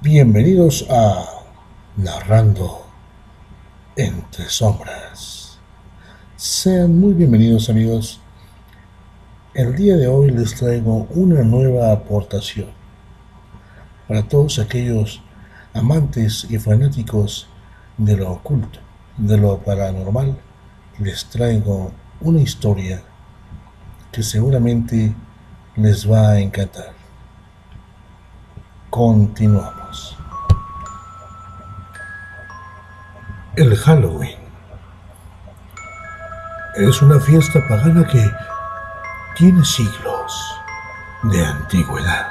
Bienvenidos a Narrando entre Sombras. Sean muy bienvenidos amigos. El día de hoy les traigo una nueva aportación para todos aquellos amantes y fanáticos de lo oculto, de lo paranormal. Les traigo una historia que seguramente les va a encantar. Continuamos. El Halloween es una fiesta pagana que tiene siglos de antigüedad.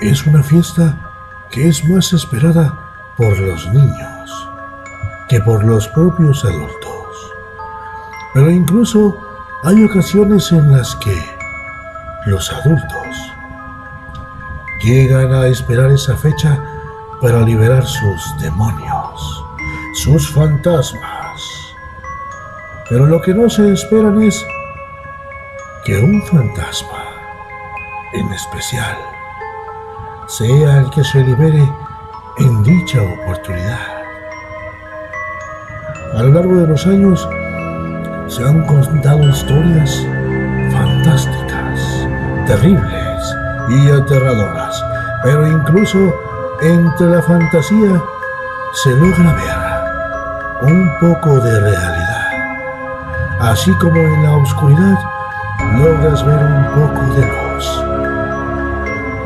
Es una fiesta que es más esperada por los niños que por los propios adultos. Pero incluso hay ocasiones en las que los adultos llegan a esperar esa fecha para liberar sus demonios, sus fantasmas. Pero lo que no se esperan es que un fantasma en especial sea el que se libere en dicha oportunidad. A lo largo de los años se han contado historias fantásticas, terribles y aterradoras, pero incluso entre la fantasía se logra ver un poco de realidad, así como en la oscuridad logras ver un poco de luz.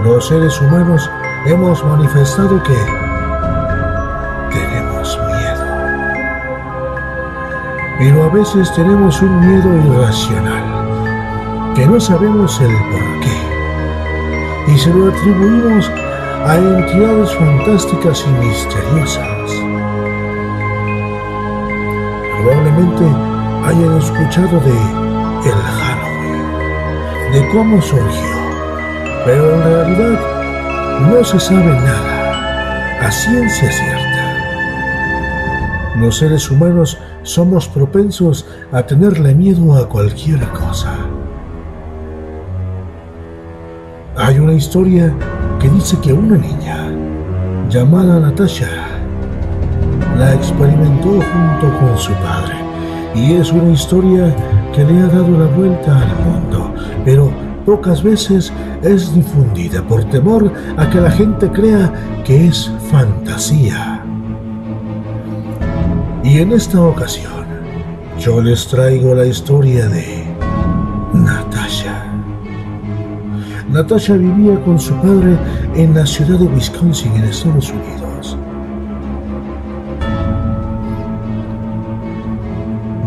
Los seres humanos hemos manifestado que tenemos miedo, pero a veces tenemos un miedo irracional, que no sabemos el por qué, y se lo atribuimos a entidades fantásticas y misteriosas. Probablemente hayan escuchado de el Halloween, de cómo surgió, pero en realidad no se sabe nada a ciencia cierta. Los seres humanos somos propensos a tenerle miedo a cualquier cosa. Hay una historia que dice que una niña llamada Natasha la experimentó junto con su padre y es una historia que le ha dado la vuelta al mundo, pero pocas veces es difundida por temor a que la gente crea que es fantasía. Y en esta ocasión yo les traigo la historia de Natasha. Natasha vivía con su padre en la ciudad de Wisconsin, en Estados Unidos.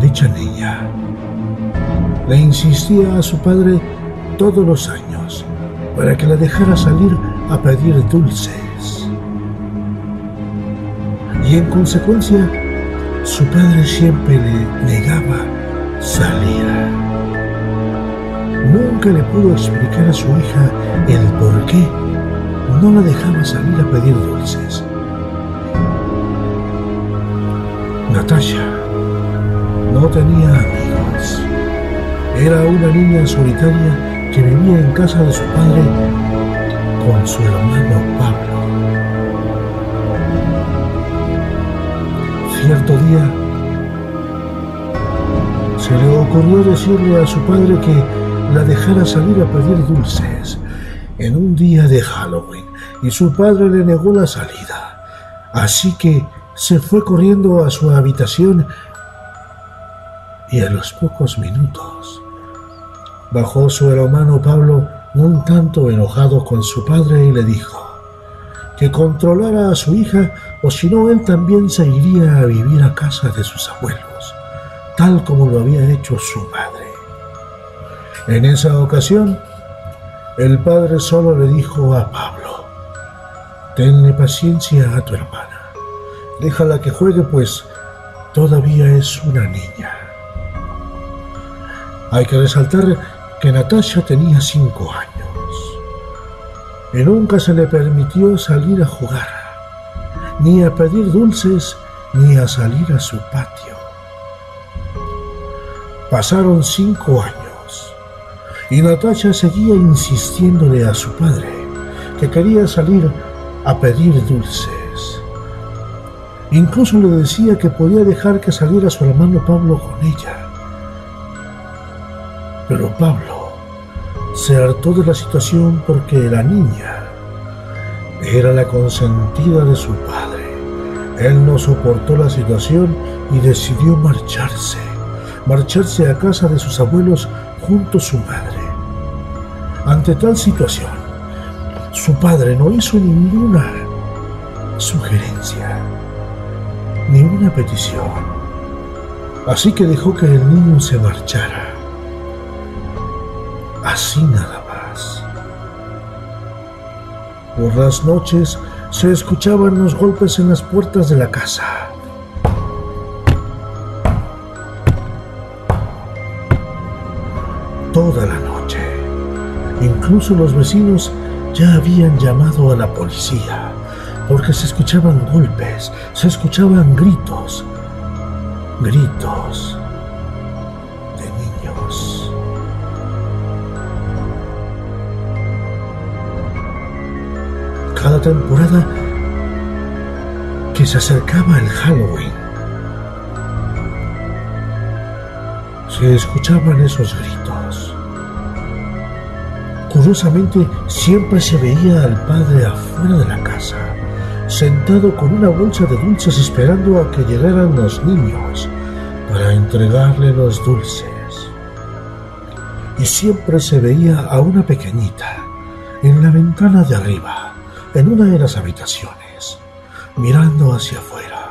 Dicha niña le insistía a su padre todos los años para que la dejara salir a pedir dulces. Y en consecuencia, su padre siempre le negaba salir. Nunca le pudo explicar a su hija el por qué no la dejaba salir a pedir dulces. Natasha no tenía amigos. Era una niña solitaria que vivía en casa de su padre con su hermano Pablo. Cierto día se le ocurrió decirle a su padre que la dejara salir a pedir dulces en un día de Halloween y su padre le negó la salida. Así que se fue corriendo a su habitación y a los pocos minutos bajó su hermano Pablo un tanto enojado con su padre y le dijo que controlara a su hija o si no él también se iría a vivir a casa de sus abuelos, tal como lo había hecho su madre. En esa ocasión, el padre solo le dijo a Pablo, tenle paciencia a tu hermana, déjala que juegue pues todavía es una niña. Hay que resaltar que Natasha tenía cinco años y nunca se le permitió salir a jugar, ni a pedir dulces, ni a salir a su patio. Pasaron cinco años y Natasha seguía insistiéndole a su padre que quería salir a pedir dulces. Incluso le decía que podía dejar que saliera su hermano Pablo con ella. Pero Pablo se hartó de la situación porque la niña era la consentida de su padre. Él no soportó la situación y decidió marcharse, marcharse a casa de sus abuelos junto a su madre. Ante tal situación, su padre no hizo ninguna sugerencia, ni una petición. Así que dejó que el niño se marchara. Así nada más. Por las noches se escuchaban los golpes en las puertas de la casa. Toda la noche. Incluso los vecinos ya habían llamado a la policía porque se escuchaban golpes, se escuchaban gritos, gritos de niños. Cada temporada que se acercaba el Halloween, se escuchaban esos gritos. Curiosamente, siempre se veía al padre afuera de la casa, sentado con una bolsa de dulces esperando a que llegaran los niños para entregarle los dulces. Y siempre se veía a una pequeñita en la ventana de arriba, en una de las habitaciones, mirando hacia afuera,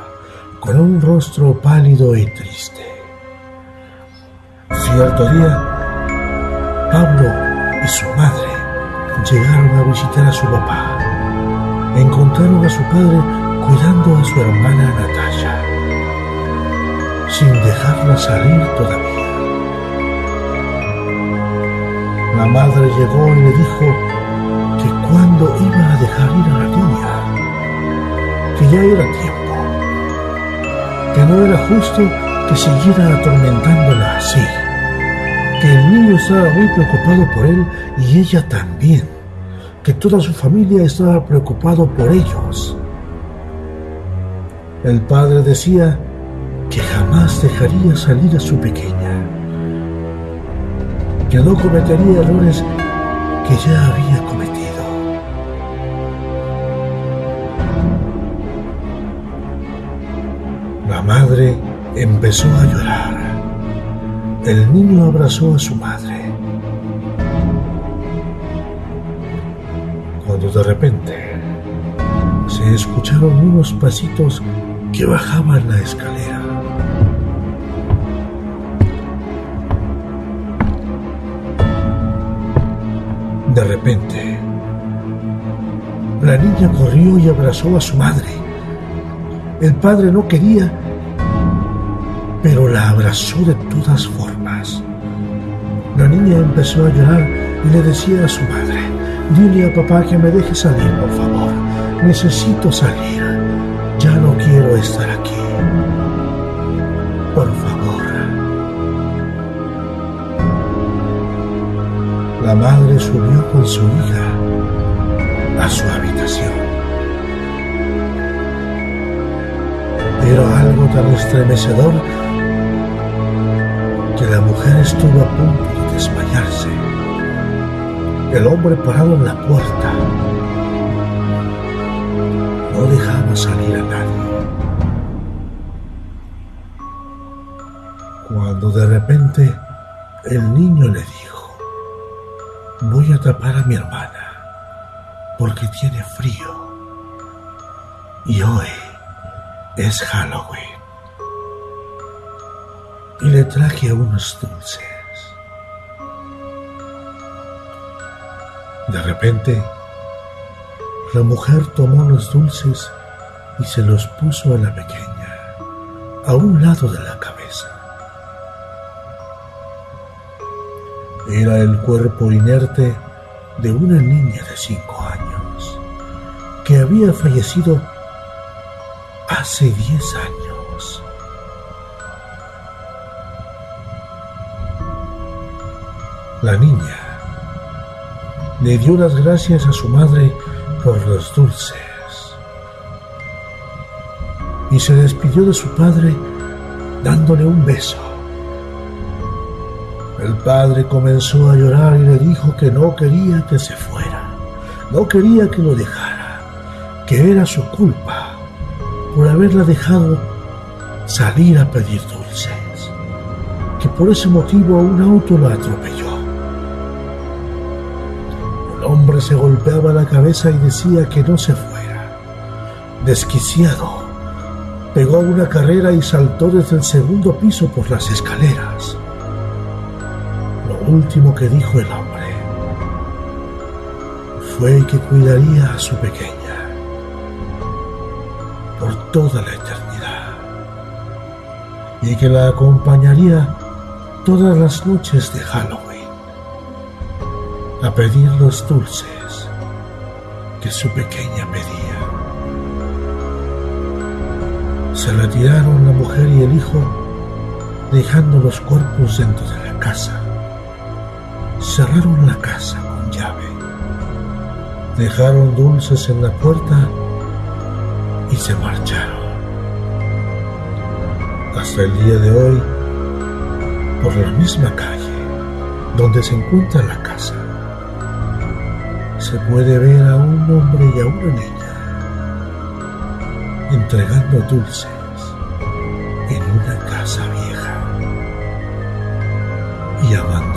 con un rostro pálido y triste. Cierto día, Pablo y su madre llegaron a visitar a su papá. Encontraron a su padre cuidando a su hermana Natasha, sin dejarla salir todavía. La madre llegó y le dijo que cuando iba a dejar ir a la niña, que ya era tiempo, que no era justo que siguiera atormentándola así que el niño estaba muy preocupado por él y ella también, que toda su familia estaba preocupado por ellos. El padre decía que jamás dejaría salir a su pequeña, que no cometería errores que ya había cometido. La madre empezó a llorar. El niño abrazó a su madre. Cuando de repente se escucharon unos pasitos que bajaban la escalera. De repente, la niña corrió y abrazó a su madre. El padre no quería pero la abrazó de todas formas. La niña empezó a llorar y le decía a su madre, dile a papá que me deje salir, por favor. Necesito salir. Ya no quiero estar aquí. Por favor. La madre subió con su hija a su habitación. Era algo tan estremecedor la mujer estuvo a punto desmayarse. El hombre parado en la puerta no dejaba salir a nadie. Cuando de repente el niño le dijo, voy a tapar a mi hermana porque tiene frío y hoy es Halloween y le traje unos dulces. De repente, la mujer tomó los dulces y se los puso a la pequeña, a un lado de la cabeza. Era el cuerpo inerte de una niña de cinco años que había fallecido hace diez años. La niña le dio las gracias a su madre por los dulces y se despidió de su padre dándole un beso. El padre comenzó a llorar y le dijo que no quería que se fuera, no quería que lo dejara, que era su culpa por haberla dejado salir a pedir dulces, que por ese motivo un auto lo atropelló. El hombre se golpeaba la cabeza y decía que no se fuera, desquiciado pegó una carrera y saltó desde el segundo piso por las escaleras. Lo último que dijo el hombre fue que cuidaría a su pequeña por toda la eternidad y que la acompañaría todas las noches de Halloween a pedir los dulces que su pequeña pedía. Se retiraron la mujer y el hijo, dejando los cuerpos dentro de la casa. Cerraron la casa con llave. Dejaron dulces en la puerta y se marcharon. Hasta el día de hoy, por la misma calle donde se encuentra la casa, se puede ver a un hombre y a una niña entregando dulces en una casa vieja y abandonada.